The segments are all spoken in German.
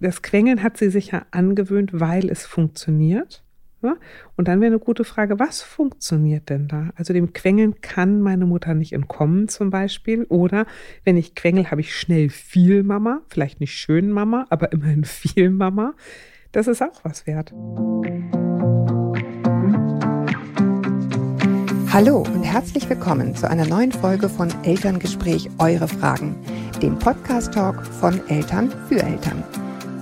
das Quengeln hat sie sich ja angewöhnt, weil es funktioniert. Und dann wäre eine gute Frage, was funktioniert denn da? Also dem Quengeln kann meine Mutter nicht entkommen zum Beispiel. Oder wenn ich quengel, habe ich schnell viel Mama. Vielleicht nicht schön Mama, aber immerhin viel Mama. Das ist auch was wert. Hallo und herzlich willkommen zu einer neuen Folge von Elterngespräch Eure Fragen, dem Podcast-Talk von Eltern für Eltern.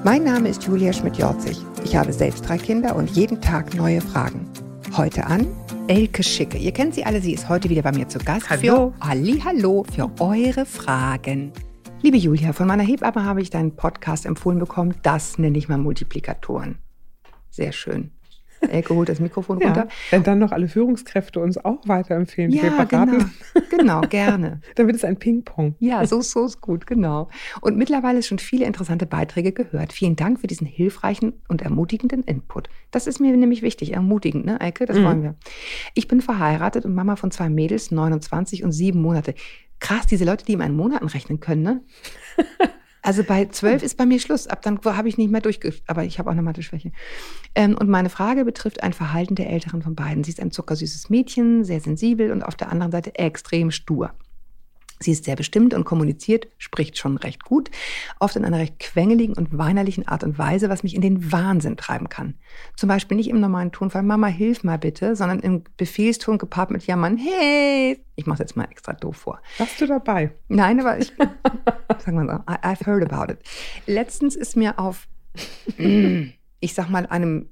Mein Name ist Julia Schmidt-Jorzig. Ich habe selbst drei Kinder und jeden Tag neue Fragen. Heute an Elke Schicke. Ihr kennt sie alle, sie ist heute wieder bei mir zu Gast. Hallo. Für Ali, hallo, für eure Fragen. Liebe Julia, von meiner Hebamme habe ich deinen Podcast empfohlen bekommen. Das nenne ich mal Multiplikatoren. Sehr schön. Elke holt das Mikrofon runter. Ja, wenn dann noch alle Führungskräfte uns auch weiterempfehlen, ja, genau, genau, gerne. dann wird es ein Ping-Pong. Ja, so, so ist gut, genau. Und mittlerweile schon viele interessante Beiträge gehört. Vielen Dank für diesen hilfreichen und ermutigenden Input. Das ist mir nämlich wichtig, ermutigend, ne, Elke? Das mhm. wollen wir. Ich bin verheiratet und Mama von zwei Mädels, 29 und sieben Monate. Krass, diese Leute, die in meinen Monaten rechnen können, ne? Also bei zwölf ist bei mir Schluss. Ab dann habe ich nicht mehr durchge... Aber ich habe auch eine Mathe-Schwäche. Ähm, und meine Frage betrifft ein Verhalten der Älteren von beiden. Sie ist ein zuckersüßes Mädchen, sehr sensibel und auf der anderen Seite extrem stur. Sie ist sehr bestimmt und kommuniziert, spricht schon recht gut, oft in einer recht quengeligen und weinerlichen Art und Weise, was mich in den Wahnsinn treiben kann. Zum Beispiel nicht im normalen Tonfall, Mama, hilf mal bitte, sondern im Befehlston gepaart mit Jammern, hey, ich mache jetzt mal extra doof vor. Warst du dabei? Nein, aber ich, sagen wir so, I've heard about it. Letztens ist mir auf, ich sag mal, einem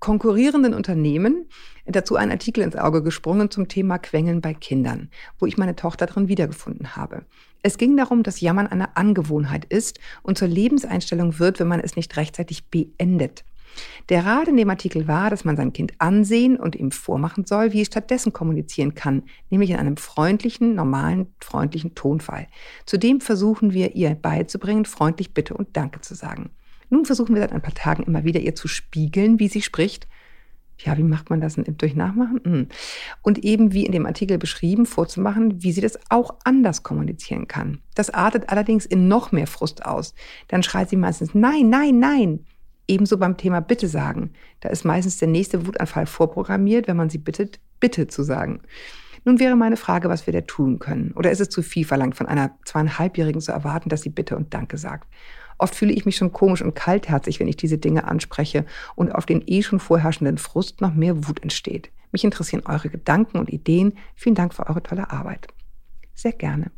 konkurrierenden Unternehmen dazu ein Artikel ins Auge gesprungen zum Thema Quengeln bei Kindern, wo ich meine Tochter drin wiedergefunden habe. Es ging darum, dass Jammern eine Angewohnheit ist und zur Lebenseinstellung wird, wenn man es nicht rechtzeitig beendet. Der Rat in dem Artikel war, dass man sein Kind ansehen und ihm vormachen soll, wie es stattdessen kommunizieren kann, nämlich in einem freundlichen, normalen, freundlichen Tonfall. Zudem versuchen wir ihr beizubringen, freundlich Bitte und Danke zu sagen. Nun versuchen wir seit ein paar Tagen immer wieder ihr zu spiegeln, wie sie spricht ja, wie macht man das durch Nachmachen? Hm. Und eben wie in dem Artikel beschrieben, vorzumachen, wie sie das auch anders kommunizieren kann. Das artet allerdings in noch mehr Frust aus. Dann schreit sie meistens Nein, nein, nein. Ebenso beim Thema Bitte sagen. Da ist meistens der nächste Wutanfall vorprogrammiert, wenn man sie bittet, Bitte zu sagen. Nun wäre meine Frage, was wir da tun können. Oder ist es zu viel verlangt, von einer zweieinhalbjährigen zu erwarten, dass sie Bitte und Danke sagt? Oft fühle ich mich schon komisch und kaltherzig, wenn ich diese Dinge anspreche und auf den eh schon vorherrschenden Frust noch mehr Wut entsteht. Mich interessieren eure Gedanken und Ideen. Vielen Dank für eure tolle Arbeit. Sehr gerne.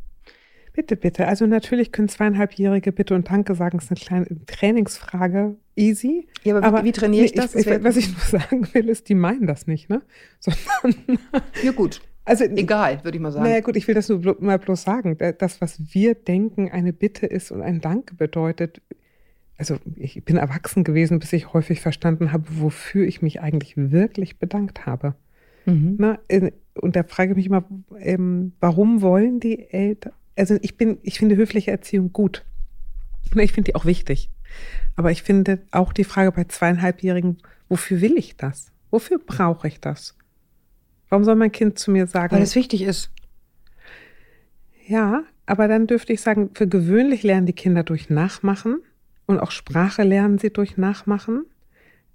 Bitte, bitte. Also natürlich können zweieinhalbjährige Bitte und Danke sagen, ist eine kleine Trainingsfrage. Easy. Ja, aber, aber wie, wie trainiere ich das? Ich, ich, was ich nur sagen will, ist, die meinen das nicht, ne? Sondern ja, gut. Also egal, würde ich mal sagen. Naja gut, ich will das nur mal bloß sagen. Das, was wir denken, eine Bitte ist und ein Danke bedeutet. Also ich bin erwachsen gewesen, bis ich häufig verstanden habe, wofür ich mich eigentlich wirklich bedankt habe. Mhm. Na, und da frage ich mich immer, ähm, warum wollen die Eltern? Also ich bin, ich finde höfliche Erziehung gut. Ich finde die auch wichtig. Aber ich finde auch die Frage bei zweieinhalbjährigen, wofür will ich das? Wofür brauche ich das? Warum soll mein Kind zu mir sagen? Weil es wichtig ist. Ja, aber dann dürfte ich sagen, für gewöhnlich lernen die Kinder durch Nachmachen und auch Sprache lernen sie durch Nachmachen.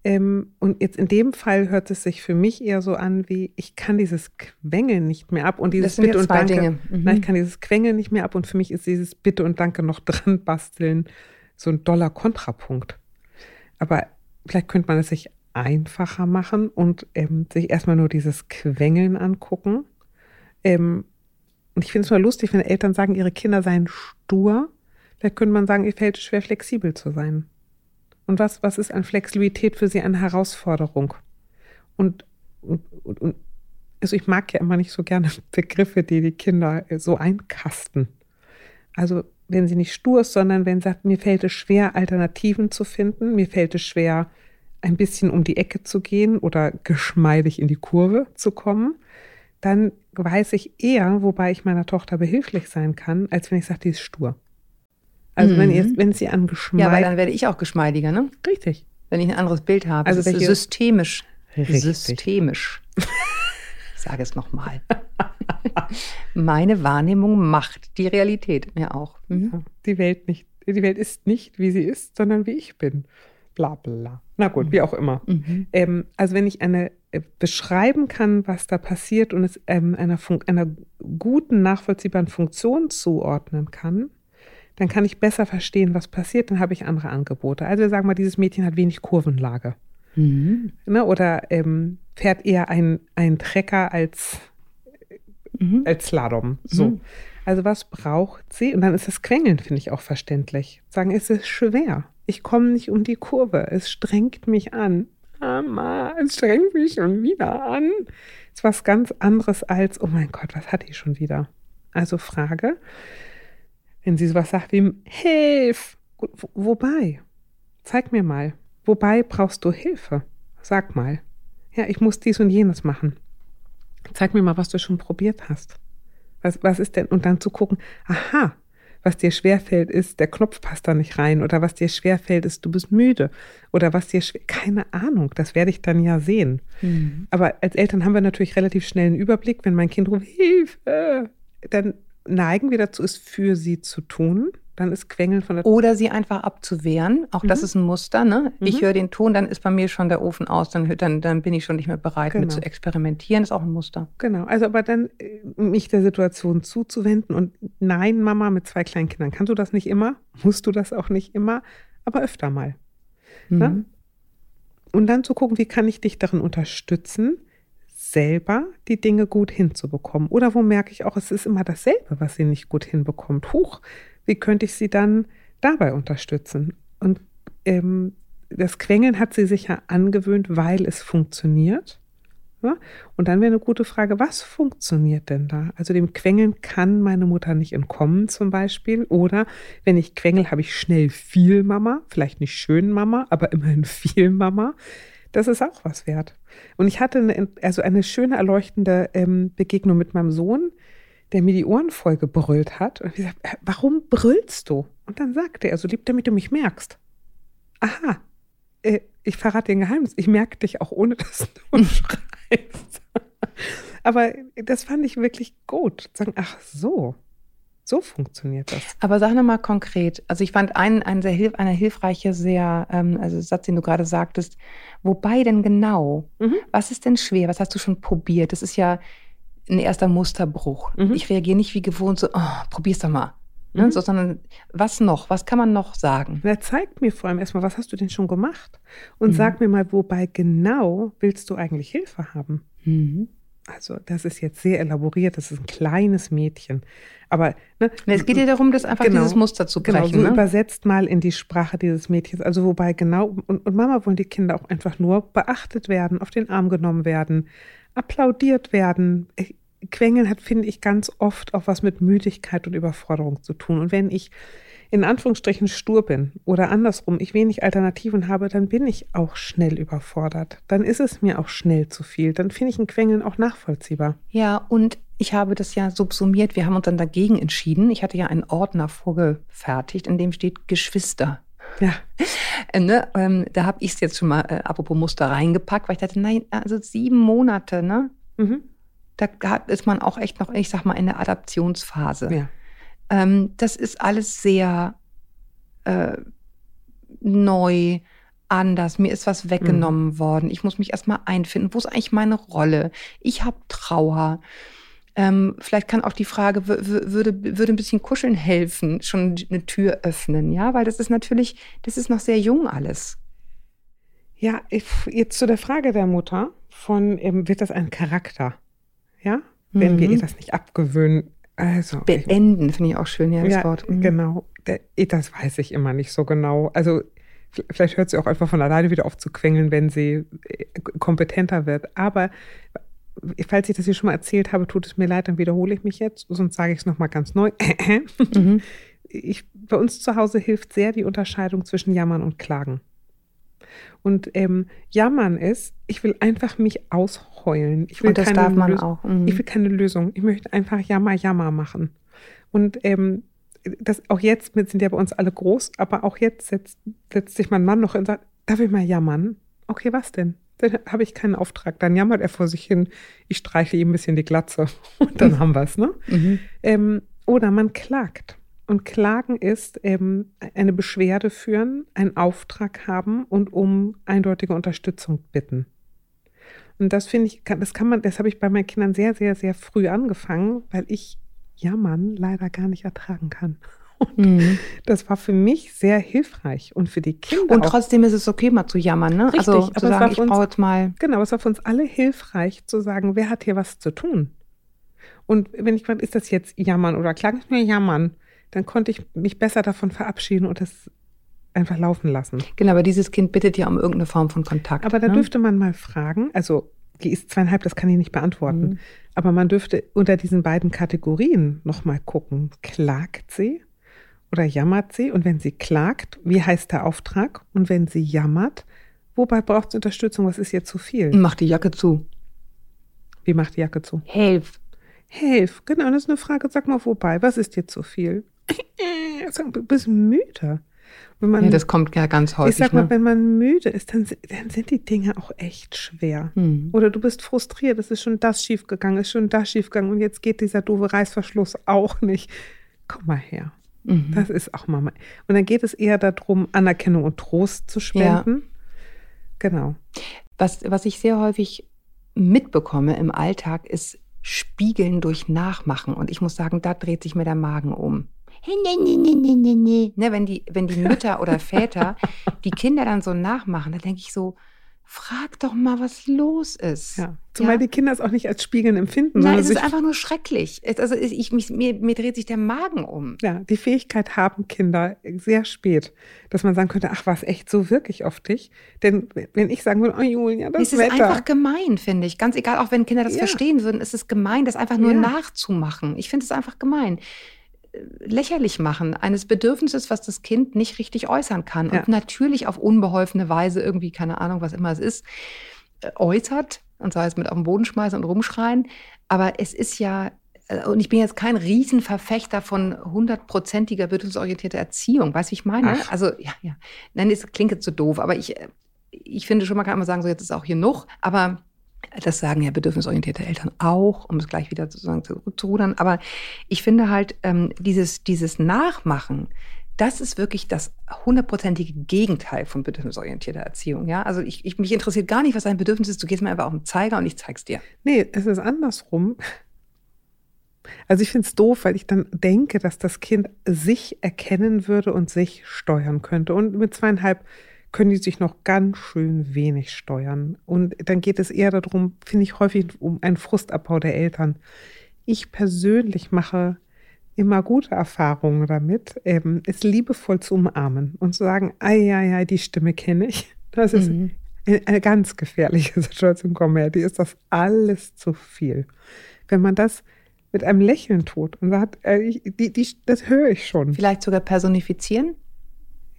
Ähm, und jetzt in dem Fall hört es sich für mich eher so an, wie ich kann dieses Quengeln nicht mehr ab und dieses Bitte und Danke. Mhm. Nein, ich kann dieses Quengeln nicht mehr ab und für mich ist dieses Bitte und Danke noch dran basteln so ein doller Kontrapunkt. Aber vielleicht könnte man es sich einfacher machen und ähm, sich erstmal nur dieses Quengeln angucken. Ähm, und ich finde es mal lustig, wenn Eltern sagen, ihre Kinder seien stur. Vielleicht könnte man sagen, ihr fällt es schwer, flexibel zu sein. Und was, was ist an Flexibilität für sie eine Herausforderung? Und, und, und, und also ich mag ja immer nicht so gerne Begriffe, die die Kinder so einkasten. Also wenn sie nicht stur ist, sondern wenn sie sagt, mir fällt es schwer, Alternativen zu finden, mir fällt es schwer, ein bisschen um die Ecke zu gehen oder geschmeidig in die Kurve zu kommen, dann weiß ich eher, wobei ich meiner Tochter behilflich sein kann, als wenn ich sage, die ist stur. Also mhm. wenn, ihr, wenn sie an Geschmeid... Ja, weil dann werde ich auch geschmeidiger, ne? Richtig. Wenn ich ein anderes Bild habe. Also welche... systemisch. Richtig. Systemisch. ich sage es nochmal. Meine Wahrnehmung macht die Realität mir auch. Mhm. Ja, die Welt nicht die Welt ist nicht, wie sie ist, sondern wie ich bin. Bla bla. Na gut, Mhm. wie auch immer. Mhm. Ähm, also wenn ich eine äh, beschreiben kann, was da passiert und es ähm, einer, einer guten, nachvollziehbaren Funktion zuordnen kann, dann kann ich besser verstehen, was passiert, dann habe ich andere Angebote. Also wir sagen mal, dieses Mädchen hat wenig Kurvenlage. Mhm. Ne? Oder ähm, fährt eher ein, ein Trecker als, Mhm. als Slalom. So. Mhm. Also was braucht sie? Und dann ist das Quengeln, finde ich auch verständlich. Sagen, es ist schwer. Ich komme nicht um die Kurve. Es strengt mich an. Mama, es strengt mich schon wieder an. ist was ganz anderes als, oh mein Gott, was hat die schon wieder? Also Frage, wenn sie sowas sagt wie, hilf, wobei, zeig mir mal, wobei brauchst du Hilfe? Sag mal. Ja, ich muss dies und jenes machen. Zeig mir mal, was du schon probiert hast. Was, was ist denn? Und dann zu gucken, aha, was dir schwerfällt, ist, der Knopf passt da nicht rein. Oder was dir schwerfällt, ist, du bist müde. Oder was dir schwer, keine Ahnung, das werde ich dann ja sehen. Mhm. Aber als Eltern haben wir natürlich relativ schnell einen Überblick, wenn mein Kind ruft, Hilfe, dann neigen wir dazu, es für sie zu tun. Dann ist Quengeln von der Oder sie einfach abzuwehren. Auch das Mhm. ist ein Muster. Ne? Ich Mhm. höre den Ton, dann ist bei mir schon der Ofen aus, dann, dann, dann bin ich schon nicht mehr bereit, mit Genau. zu experimentieren. ist auch ein Muster. Genau, also aber dann äh, mich der Situation zuzuwenden und nein, Mama, mit zwei kleinen Kindern kannst du das nicht immer, musst du das auch nicht immer, aber öfter mal. Ne? Mhm. Und dann zu gucken, wie kann ich dich darin unterstützen, selber die Dinge gut hinzubekommen. Oder wo merke ich auch, es ist immer dasselbe, was sie nicht gut hinbekommt. Huch, wie könnte ich sie dann dabei unterstützen? Und ähm, das Quengeln hat sie sich ja angewöhnt, weil es funktioniert. Ja? Und dann wäre eine gute Frage, was funktioniert denn da? Also dem Quengeln kann meine Mutter nicht entkommen zum Beispiel. Oder wenn ich quengel, habe ich schnell viel Mama. Vielleicht nicht schön Mama, aber immerhin viel Mama. Das ist auch was wert. Und ich hatte eine, also eine schöne, erleuchtende ähm, Begegnung mit meinem Sohn, der mir die Ohren voll gebrüllt hat. Und ich gesagt, "Äh, warum brüllst du? Und dann sagte er, so lieb, damit du mich merkst. Aha, äh, ich verrate dir ein Geheimnis. Ich merke dich auch ohne, dass du schreist. Aber das fand ich wirklich gut. Sagen, ach so, so funktioniert das. Aber sag nochmal konkret. Also ich fand einen, einen sehr hilf, eine hilfreiche, sehr, ähm, also Satz, den du gerade sagtest. Wobei denn genau? Mhm. Was ist denn schwer? Was hast du schon probiert? Das ist ja ein erster Musterbruch. Mhm. Ich reagiere nicht wie gewohnt so, oh, probier's doch mal. Ne? Mhm. So, sondern was noch? Was kann man noch sagen? Und er zeigt mir vor allem erstmal, was hast du denn schon gemacht? Und Mhm. sag mir mal, wobei genau willst du eigentlich Hilfe haben? Mhm. Also, das ist jetzt sehr elaboriert, das ist ein kleines Mädchen. Aber ne, Es geht ja darum, das einfach Genau. dieses Muster zu genau, brechen. so ne? übersetzt mal in die Sprache dieses Mädchens. Also, wobei genau, und, und Mama wollen die Kinder auch einfach nur beachtet werden, auf den Arm genommen werden, applaudiert werden. Quengeln hat, finde ich, ganz oft auch was mit Müdigkeit und Überforderung zu tun. Und wenn ich in Anführungsstrichen stur bin oder andersrum, ich wenig Alternativen habe, dann bin ich auch schnell überfordert. Dann ist es mir auch schnell zu viel. Dann finde ich ein Quengeln auch nachvollziehbar. Ja, und ich habe das ja subsumiert. Wir haben uns dann dagegen entschieden. Ich hatte ja einen Ordner vorgefertigt, in dem steht Geschwister. Ja, Äh, ne? ähm, da habe ich es jetzt schon mal, äh, apropos Muster, reingepackt, weil ich dachte, nein, also sieben Monate, ne? mhm. Da ist man auch echt noch, ich sag mal, in der Adaptionsphase. ja. Ähm, das ist alles sehr äh, neu, anders. Mir ist was weggenommen worden. Ich muss mich erstmal einfinden. Wo ist eigentlich meine Rolle? Ich habe Trauer. Ähm, vielleicht kann auch die Frage, würde, würde ein bisschen kuscheln helfen, schon eine Tür öffnen, ja, weil das ist natürlich, das ist noch sehr jung alles. Ja, jetzt zu der Frage der Mutter von, ähm, wird das ein Charakter? Ja, wenn wir Mhm. ihr das nicht abgewöhnen. Also, Beenden finde ich auch schön, ja, das ja, Wort. Mhm. genau. Der- Das weiß ich immer nicht so genau. Also, vielleicht hört sie auch einfach von alleine wieder auf zu quengeln, wenn sie äh, kompetenter wird. Aber falls ich das hier schon mal erzählt habe, tut es mir leid, dann wiederhole ich mich jetzt, sonst sage ich es nochmal ganz neu. Mhm. ich, bei uns zu Hause hilft sehr die Unterscheidung zwischen Jammern und Klagen. Und ähm, Jammern ist, ich will einfach mich ausheulen. Ich will Und das keine darf man Lösung. auch. Mhm. Ich will keine Lösung. Ich möchte einfach Jammer, Jammer machen. Und ähm, das auch jetzt sind ja bei uns alle groß, aber auch jetzt setzt, setzt sich mein Mann noch und sagt, darf ich mal jammern? Okay, was denn? Dann habe ich keinen Auftrag. Dann jammert er vor sich hin. Ich streichle ihm ein bisschen die Glatze. Und dann haben wir es, ne? Mhm. Ähm, oder man klagt. Und Klagen ist ähm, eine Beschwerde führen, einen Auftrag haben und um eindeutige Unterstützung bitten. Und das finde ich, das kann man, das habe ich bei meinen Kindern sehr, sehr, sehr früh angefangen, weil ich Jammern leider gar nicht ertragen kann. Und mhm. das war für mich sehr hilfreich und für die Kinder. Und trotzdem ist es okay, mal zu jammern, ne? Richtig, also zu sagen, ich brauche jetzt mal. Genau, es war für uns alle hilfreich zu sagen, wer hat hier was zu tun? Und wenn ich frage, ist das jetzt jammern oder klagen? Ich mir jammern, dann konnte ich mich besser davon verabschieden und das einfach laufen lassen. Genau, aber dieses Kind bittet ja um irgendeine Form von Kontakt. Aber da ne? dürfte man mal fragen, also die ist zweieinhalb, das kann ich nicht beantworten. Mhm. Aber man dürfte unter diesen beiden Kategorien nochmal gucken. Klagt sie oder jammert sie? Und wenn sie klagt, wie heißt der Auftrag? Und wenn sie jammert, wobei braucht sie Unterstützung? Was ist ihr zu viel? Mach die Jacke zu. Wie macht die Jacke zu? Helf. Helf, genau, das ist eine Frage. Sag mal, wobei, was ist dir zu viel? Du bist müde. Wenn man, ja, das kommt ja ganz häufig. Ich sag mal, ne? wenn man müde ist, dann, dann, sind die Dinge auch echt schwer. Hm. Oder du bist frustriert, es ist schon das schiefgegangen, ist schon das schiefgegangen und jetzt geht dieser doofe Reißverschluss auch nicht. Komm mal her. Mhm. Das ist auch mal. Und dann geht es eher darum, Anerkennung und Trost zu spenden. Ja. Genau. Was, was ich sehr häufig mitbekomme im Alltag, ist Spiegeln durch Nachmachen. Und ich muss sagen, da dreht sich mir der Magen um. Ne, wenn, die, wenn die Mütter oder Väter die Kinder dann so nachmachen, da denke ich so, frag doch mal, was los ist. Ja. Zumal ja? die Kinder es auch nicht als Spiegeln empfinden. Nein, es ist einfach nur schrecklich. also ich, mich, mir, mir dreht sich der Magen um. Ja, die Fähigkeit haben Kinder sehr spät, dass man sagen könnte, ach, war es echt so wirklich auf dich? Denn wenn ich sagen würde, oh Julia, das ist Wetter. einfach gemein, finde ich. Ganz egal, auch wenn Kinder das ja. verstehen würden, ist es gemein, das einfach nur nachzumachen. Ich finde es einfach gemein lächerlich machen eines Bedürfnisses, was das Kind nicht richtig äußern kann ja. und natürlich auf unbeholfene Weise irgendwie, keine Ahnung, was immer es ist, äh, äußert und sei es mit auf den Boden schmeißen und rumschreien. Aber es ist ja, äh, und ich bin jetzt kein Riesenverfechter von hundertprozentiger bedürfnisorientierter Erziehung. Weißt du, wie ich meine? Ach. Also, ja, ja. Nein, es klingt jetzt so doof, aber ich, äh, ich finde schon, man kann immer sagen, so jetzt ist auch hier noch, aber das sagen ja bedürfnisorientierte Eltern auch, um es gleich wieder sozusagen zurückzurudern. Aber ich finde halt, ähm, dieses, dieses Nachmachen, das ist wirklich das hundertprozentige Gegenteil von bedürfnisorientierter Erziehung. Ja, also ich, ich, mich interessiert gar nicht, was dein Bedürfnis ist. Du gehst mir einfach auf den Zeiger und ich zeig's dir. Nee, es ist andersrum. Also ich finde es doof, weil ich dann denke, dass das Kind sich erkennen würde und sich steuern könnte. Und mit zweieinhalb können die sich noch ganz schön wenig steuern. Und dann geht es eher darum, finde ich häufig, um einen Frustabbau der Eltern. Ich persönlich mache immer gute Erfahrungen damit, ähm, es liebevoll zu umarmen und zu sagen, ei, ei, ei, die Stimme kenne ich. Das ist mhm. eine, ganz gefährliche Situation, komm her, die ist das alles zu viel. Wenn man das mit einem Lächeln tut und sagt, äh, ich, die, die, das höre ich schon. Vielleicht sogar personifizieren?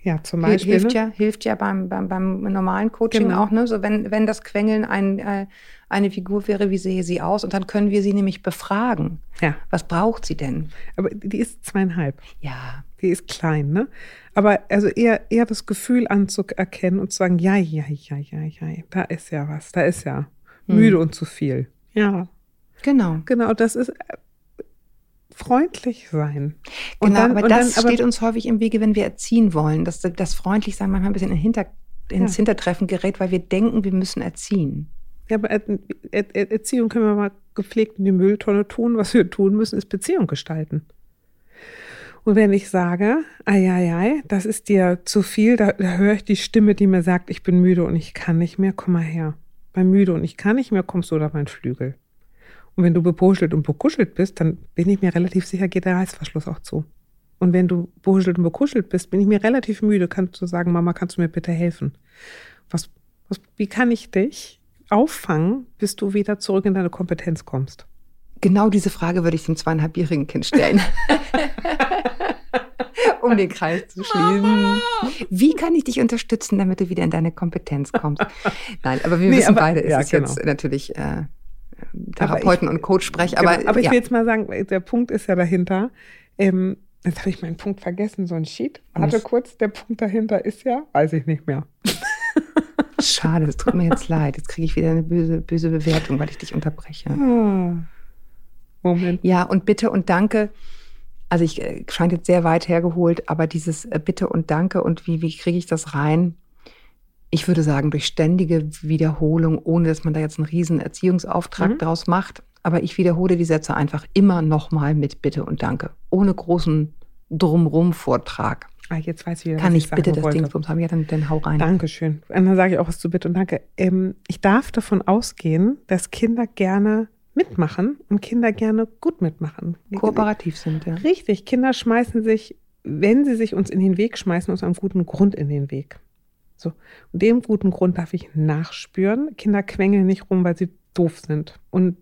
Ja, zum Beispiel. Hilft ne? ja, hilft ja beim, beim, beim normalen Coaching genau. auch, ne? So wenn, wenn das Quengeln ein, äh, eine Figur wäre, wie sehe sie aus? Und dann können wir sie nämlich befragen. Ja. Was braucht sie denn? Aber die ist zweieinhalb. Ja. Die ist klein, ne? Aber also eher, eher das Gefühl anzuerkennen und zu sagen, ja, ja, ja, ja, ja, da ist ja was, da ist ja hm. müde und zu viel. Ja. Genau. Genau, das ist freundlich sein. Und genau, dann, aber das dann, aber steht uns häufig im Wege, wenn wir erziehen wollen, dass das freundlich sein manchmal ein bisschen in Hinter, ins ja. Hintertreffen gerät, weil wir denken, wir müssen erziehen. Ja, aber er, er, Erziehung können wir mal gepflegt in die Mülltonne tun. Was wir tun müssen, ist Beziehung gestalten. Und wenn ich sage, ei, ei, ei, das ist dir zu viel, da, da höre ich die Stimme, die mir sagt, ich bin müde und ich kann nicht mehr, komm mal her. Bei müde und ich kann nicht mehr, kommst du unter meinen Flügel. Und wenn du bepuschelt und bekuschelt bist, dann bin ich mir relativ sicher, geht der Reißverschluss auch zu. Und wenn du behuschelt und bekuschelt bist, bin ich mir relativ müde, kannst du sagen, Mama, kannst du mir bitte helfen? Was, was, wie kann ich dich auffangen, bis du wieder zurück in deine Kompetenz kommst? Genau diese Frage würde ich dem zweieinhalbjährigen Kind stellen. um den Kreis zu schließen. Wie kann ich dich unterstützen, damit du wieder in deine Kompetenz kommst? Nein, aber wir nee, wissen aber, beide, es ja, ist genau. jetzt natürlich äh, Therapeuten ich, und Coach spreche. Aber, genau, aber ich will jetzt mal sagen, der Punkt ist ja dahinter. Ähm, jetzt habe ich meinen Punkt vergessen, so ein Sheet. Warte kurz, der Punkt dahinter ist ja, weiß ich nicht mehr. Schade, es tut mir jetzt leid. Jetzt kriege ich wieder eine böse, böse Bewertung, weil ich dich unterbreche. Ah, Moment. Ja, und bitte und danke also ich äh, scheint jetzt sehr weit hergeholt, aber dieses äh, Bitte und Danke und wie, wie kriege ich das rein? Ich würde sagen, durch ständige Wiederholung, ohne dass man da jetzt einen riesen Erziehungsauftrag mhm. draus macht. Aber ich wiederhole die Sätze einfach immer nochmal mit Bitte und Danke, ohne großen Drumrum-Vortrag. Ah, jetzt weiß ich wieder, Kann ich, ich bitte das wollte. Ding haben? Ja, dann, dann hau rein. Dankeschön. Und dann sage ich auch was zu Bitte und Danke. Ähm, ich darf davon ausgehen, dass Kinder gerne mitmachen und Kinder gerne gut mitmachen. Kooperativ sind, ja. Richtig. Kinder schmeißen sich, wenn sie sich uns in den Weg schmeißen, aus einem guten Grund in den Weg. So. Und dem guten Grund darf ich nachspüren. Kinder quengeln nicht rum, weil sie doof sind. Und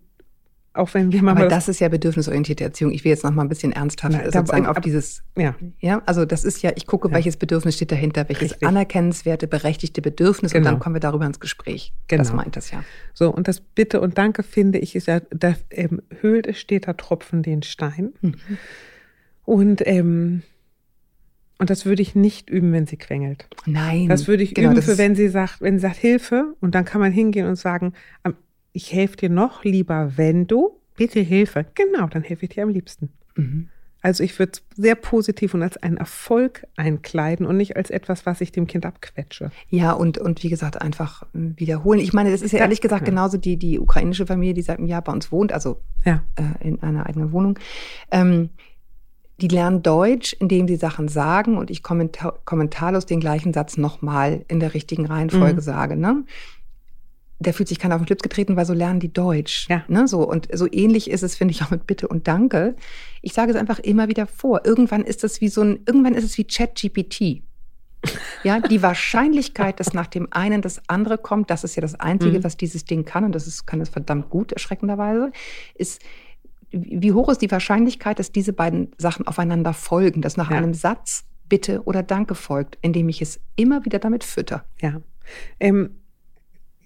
auch wenn wir mal. Aber das ist ja bedürfnisorientierte Erziehung. Ich will jetzt noch mal ein bisschen ernsthaft Na, sozusagen auf dieses. Ja. Ja, also das ist ja, ich gucke, ja. welches Bedürfnis steht dahinter, welches Richtig. anerkennenswerte, berechtigte Bedürfnis genau. und dann genau. kommen wir darüber ins Gespräch. Genau. Das meint das ja. So, und das Bitte und Danke finde ich ist ja, da ähm, höhlt es steter Tropfen den Stein. Mhm. Und, ähm, und das würde ich nicht üben, wenn sie quengelt. Nein. Das würde ich genau, üben, für wenn sie sagt, wenn sie sagt Hilfe und dann kann man hingehen und sagen, ich helfe dir noch lieber, wenn du, bitte Hilfe. Genau, dann helfe ich dir am liebsten. Mhm. Also ich würde sehr positiv und als einen Erfolg einkleiden und nicht als etwas, was ich dem Kind abquetsche. Ja, und, und wie gesagt, einfach wiederholen. Ich meine, das ist ja ehrlich gesagt ja. genauso die, die ukrainische Familie, die seit einem Jahr bei uns wohnt, also ja. äh, in einer eigenen Wohnung. Ähm, die lernen Deutsch, indem sie Sachen sagen und ich kommentar kommentarlos den gleichen Satz nochmal in der richtigen Reihenfolge mhm. sage. Ne? der fühlt sich keiner auf den Schlips getreten, weil so lernen die Deutsch. Ja. Ne, so. Und so ähnlich ist es, finde ich, auch mit Bitte und Danke. Ich sage es einfach immer wieder vor. Irgendwann ist es wie so ein, irgendwann ist es wie ChatGPT. Ja, die Wahrscheinlichkeit, dass nach dem einen das andere kommt, das ist ja das Einzige, mhm. was dieses Ding kann, und das ist, kann es verdammt gut, erschreckenderweise, ist, wie hoch ist die Wahrscheinlichkeit, dass diese beiden Sachen aufeinander folgen, dass nach ja. einem Satz Bitte oder Danke folgt, indem ich es immer wieder damit fütter. Ja. Ähm,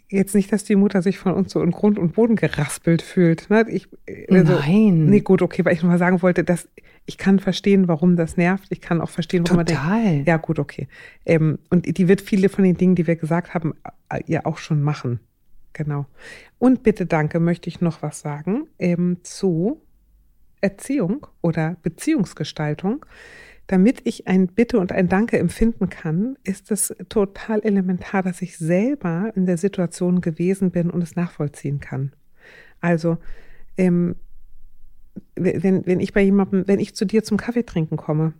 jetzt nicht, dass die Mutter sich von uns so in Grund und Boden geraspelt fühlt. Ne? Ich, also, Nein. Nee, gut, okay, weil ich nur mal sagen wollte, dass ich kann verstehen, warum das nervt. Ich kann auch verstehen, warum Total. man denkt. Ja, gut, okay. Ähm, und die wird viele von den Dingen, die wir gesagt haben, äh, ja auch schon machen. Genau. Und bitte danke, möchte ich noch was sagen ähm, zu Erziehung oder Beziehungsgestaltung. Damit ich ein Bitte und ein Danke empfinden kann, ist es total elementar, dass ich selber in der Situation gewesen bin und es nachvollziehen kann. Also, ähm, wenn, wenn ich bei jemandem, wenn ich zu dir zum Kaffee trinken komme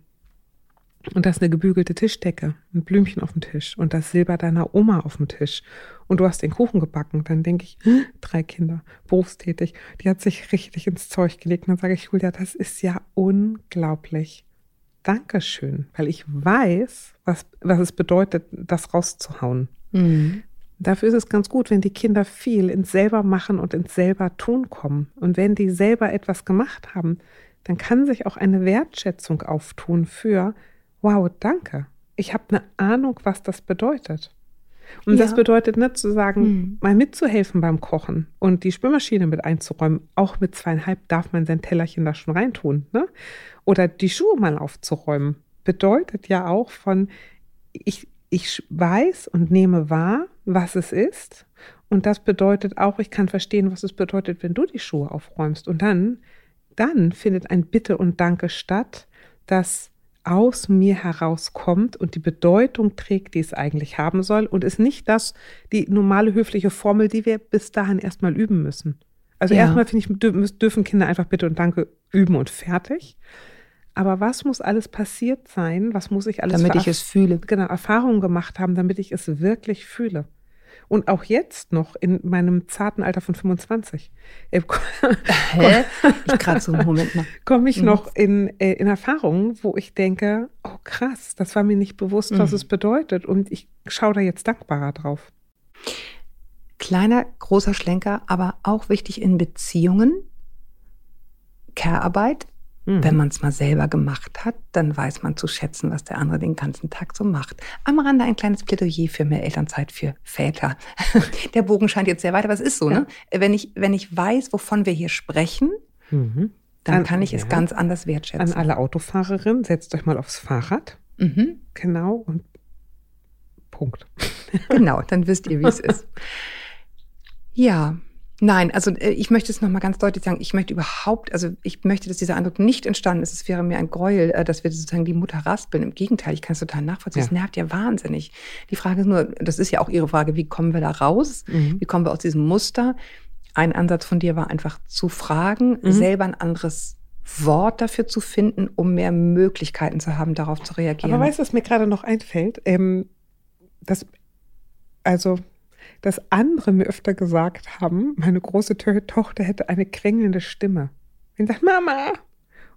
und da ist eine gebügelte Tischdecke, ein Blümchen auf dem Tisch und das Silber deiner Oma auf dem Tisch und du hast den Kuchen gebacken, dann denke ich, drei Kinder, berufstätig, die hat sich richtig ins Zeug gelegt. Und dann sage ich, Julia, das ist ja unglaublich. Dankeschön, weil ich weiß, was, was es bedeutet, das rauszuhauen. Mhm. Dafür ist es ganz gut, wenn die Kinder viel ins selber machen und ins selber tun kommen. Und wenn die selber etwas gemacht haben, dann kann sich auch eine Wertschätzung auftun für, wow, danke. Ich habe eine Ahnung, was das bedeutet. Und ja. das bedeutet nicht zu sagen, mhm. mal mitzuhelfen beim Kochen und die Spülmaschine mit einzuräumen. Auch mit zweieinhalb darf man sein Tellerchen da schon reintun. Ne? Oder die Schuhe mal aufzuräumen. Bedeutet ja auch von, ich, ich weiß und nehme wahr, was es ist. Und das bedeutet auch, ich kann verstehen, was es bedeutet, wenn du die Schuhe aufräumst. Und dann, dann findet ein Bitte und Danke statt, dass aus mir herauskommt und die Bedeutung trägt, die es eigentlich haben soll und ist nicht das, die normale höfliche Formel, die wir bis dahin erstmal üben müssen. Also ja. erstmal finde ich, dürfen Kinder einfach Bitte und Danke üben und fertig. Aber was muss alles passiert sein? Was muss ich alles damit ich es fühle? Genau, Erfahrungen gemacht haben, damit ich es wirklich fühle. Und auch jetzt noch in meinem zarten Alter von 25. Äh, Hä? ich gerade so einen Moment mal. Komme ich mhm. noch in, äh, in Erfahrungen, wo ich denke, oh krass, das war mir nicht bewusst, was mhm. es bedeutet. Und ich schaue da jetzt dankbarer drauf. Kleiner, großer Schlenker, aber auch wichtig in Beziehungen. Care-Arbeit Mhm. Wenn man es mal selber gemacht hat, dann weiß man zu schätzen, was der andere den ganzen Tag so macht. Am Rande ein kleines Plädoyer für mehr Elternzeit für Väter. der Bogen scheint jetzt sehr weit, aber es ist so, ja. ne? Wenn ich, wenn ich weiß, wovon wir hier sprechen, mhm. dann an, kann ich ja. es ganz anders wertschätzen. An alle Autofahrerinnen, setzt euch mal aufs Fahrrad. Mhm. Genau und Punkt. genau, dann wisst ihr, wie es ist. Ja, Nein, also äh, ich möchte es nochmal ganz deutlich sagen, ich möchte überhaupt, also ich möchte, dass dieser Eindruck nicht entstanden ist. Es wäre mir ein Gräuel, äh, dass wir sozusagen die Mutter raspeln. Im Gegenteil, ich kann es total nachvollziehen. Es nervt ja wahnsinnig. Die Frage ist nur, das ist ja auch Ihre Frage, wie kommen wir da raus? Mhm. Wie kommen wir aus diesem Muster? Ein Ansatz von dir war einfach zu fragen, Mhm. selber ein anderes Wort dafür zu finden, um mehr Möglichkeiten zu haben, darauf zu reagieren. Aber weißt du, was mir gerade noch einfällt? Ähm, dass, also, dass andere mir öfter gesagt haben, meine große To- Tochter hätte eine quengelnde Stimme. Und sagt, Mama!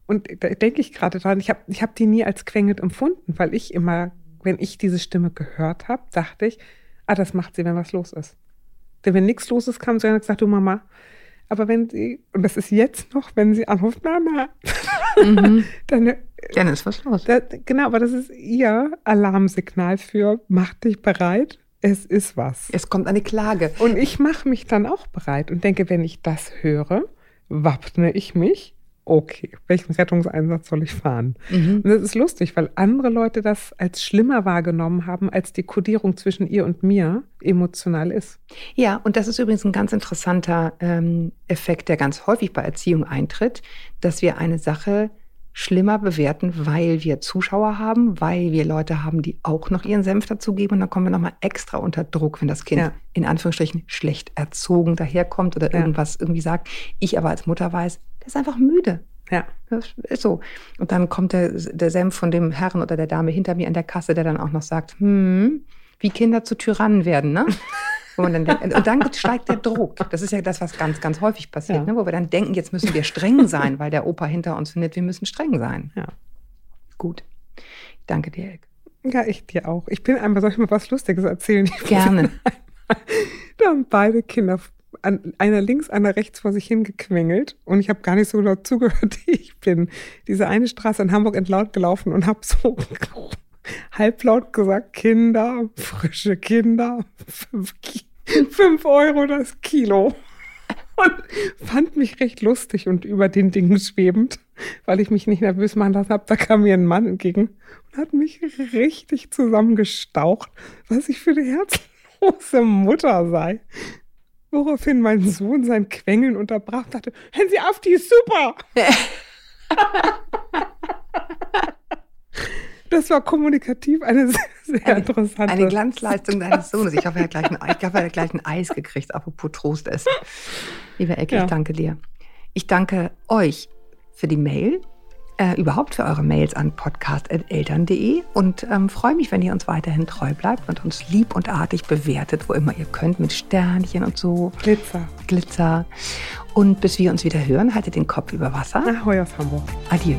Und da denke ich gerade dran, ich habe ich hab die nie als quengelnd empfunden, weil ich immer, wenn ich diese Stimme gehört habe, dachte ich, ah, das macht sie, wenn was los ist. Denn wenn nichts los ist, kam sie und hat gesagt, du Mama. Aber wenn sie, und das ist jetzt noch, wenn sie anruft, Mama, mhm. dann Ja, dann ist was los. da, genau, aber das ist ihr Alarmsignal für mach dich bereit, es ist was. Es kommt eine Klage. Und ich mache mich dann auch bereit und denke, wenn ich das höre, wappne ich mich. Okay, welchen Rettungseinsatz soll ich fahren? Mhm. Und das ist lustig, weil andere Leute das als schlimmer wahrgenommen haben, als die Kodierung zwischen ihr und mir emotional ist. Ja, und das ist übrigens ein ganz interessanter ähm, Effekt, der ganz häufig bei Erziehung eintritt, dass wir eine Sache schlimmer bewerten, weil wir Zuschauer haben, weil wir Leute haben, die auch noch ihren Senf dazugeben und dann kommen wir nochmal extra unter Druck, wenn das Kind Ja. in Anführungsstrichen schlecht erzogen daherkommt oder Ja. irgendwas irgendwie sagt. Ich aber als Mutter weiß, der ist einfach müde. Ja. Das ist so. Und dann kommt der, der Senf von dem Herrn oder der Dame hinter mir an der Kasse, der dann auch noch sagt, hm, wie Kinder zu Tyrannen werden, ne? Und dann steigt der Druck. Das ist ja das, was ganz, ganz häufig passiert, Ja. ne? wo wir dann denken, jetzt müssen wir streng sein, weil der Opa hinter uns findet, wir müssen streng sein. Ja. Gut. Danke dir, Elke. Ja, ich dir auch. Ich bin einmal, soll ich mal was Lustiges erzählen? Ich Gerne. Da haben beide Kinder, an, einer links, einer rechts vor sich hingequengelt und ich habe gar nicht so laut zugehört, wie ich bin. Diese eine Straße in Hamburg entlang gelaufen und habe so halblaut gesagt, Kinder, frische Kinder, fünf, Ki- fünf Euro das Kilo. Und fand mich recht lustig und über den Dingen schwebend, weil ich mich nicht nervös machen lassen habe. Da kam mir ein Mann entgegen und hat mich richtig zusammengestaucht, was ich für eine herzlose Mutter sei. Woraufhin mein Sohn sein Quengeln unterbrach und dachte, hören Sie auf, die ist super. Das war kommunikativ eine sehr, sehr Eine- interessante. Eine Glanzleistung deines Sohnes. Ich hoffe, er hat gleich ein, Ei- ich hoffe, er hat gleich ein Eis gekriegt, apropos Trost essen. Lieber Ecke, Ja. ich danke dir. Ich danke euch für die Mail, äh, überhaupt für eure Mails an podcast.eltern.de und ähm, freue mich, wenn ihr uns weiterhin treu bleibt und uns lieb und artig bewertet, wo immer ihr könnt, mit Sternchen und so, Glitzer. Glitzer. Und bis wir uns wieder hören, haltet den Kopf über Wasser. Ahoi aus Hamburg. Adieu.